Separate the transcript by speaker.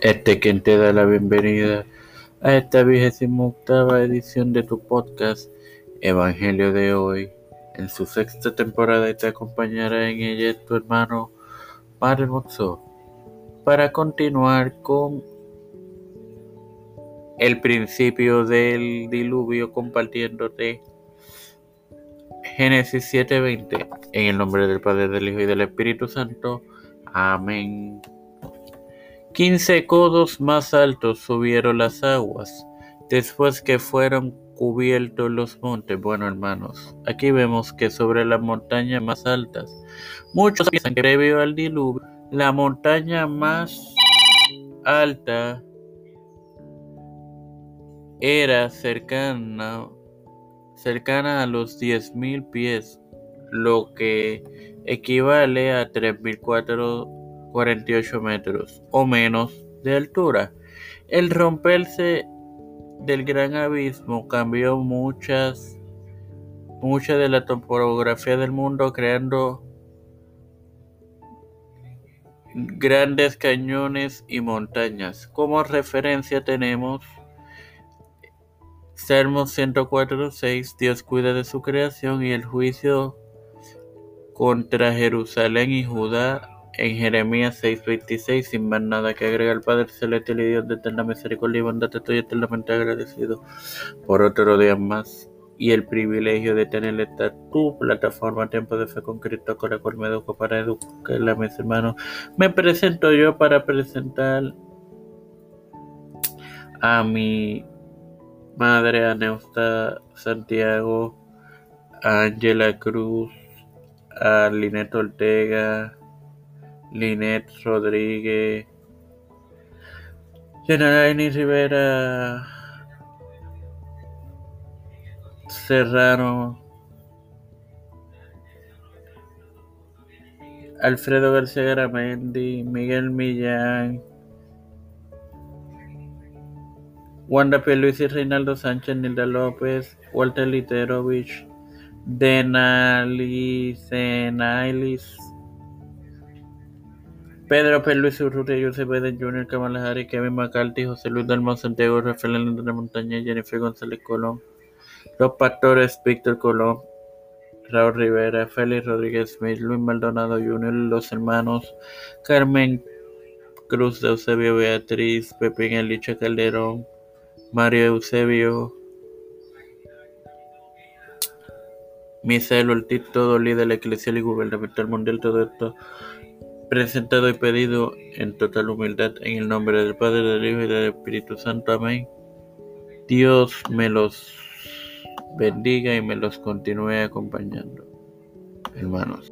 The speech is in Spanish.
Speaker 1: Este quien te da la bienvenida a esta vigésima octava edición de tu podcast Evangelio de hoy en su sexta temporada te acompañará en ella tu hermano Padre Moxo para continuar con el principio del diluvio compartiéndote Génesis 7:20 en el nombre del Padre, del Hijo y del Espíritu Santo. Amén. Quince codos más altos subieron las aguas después que fueron cubiertos los montes. Bueno, hermanos, aquí vemos que sobre las montañas más altas, muchos piensan que previo al diluvio, la montaña más alta era cercana, cercana a los 10.000 pies, lo que equivale a 3.448 metros o menos de altura. El romperse del gran abismo cambió muchas mucha de la topografía del mundo creando grandes cañones y montañas. Como referencia tenemos Salmos 104.6 Dios cuida de su creación y el juicio contra Jerusalén y Judá en Jeremías 6:26, sin más nada que agregar, Padre Celestial y Dios de eterna misericordia y bondad, estoy eternamente agradecido por otro día más y el privilegio de tener esta tu plataforma Tiempo de Fe con Cristo, con la cual me educo para educar a mis hermanos. Me presento yo para presentar a mi madre, a Santiago, a Angela Cruz, a Linet Ortega, Linet Rodríguez, Generalini Rivera, Serrano, Alfredo García Garamendi, Miguel Millán, Wanda P. Luis y Reinaldo Sánchez, Nilda López, Walter Literovich, Denalicenailis, Pedro P. Luis Urrutia, Joseph Biden Jr., Kamala Kevin McCarthy, José Luis Dalmau Santiago, Rafael de la Montaña, Jennifer González Colón, Los Pastores, Víctor Colón, Raúl Rivera, Félix Rodríguez Smith, Luis Maldonado Jr., los hermanos Carmen Cruz de Eusebio Beatriz, Pepín Elicha Calderón, Mario Eusebio, Misael Ortiz, todo líder eclesial y gubernamental mundial, todo esto presentado y pedido en total humildad en el nombre del Padre, del Hijo y del Espíritu Santo. Amén. Dios me los bendiga y me los continúe acompañando, hermanos.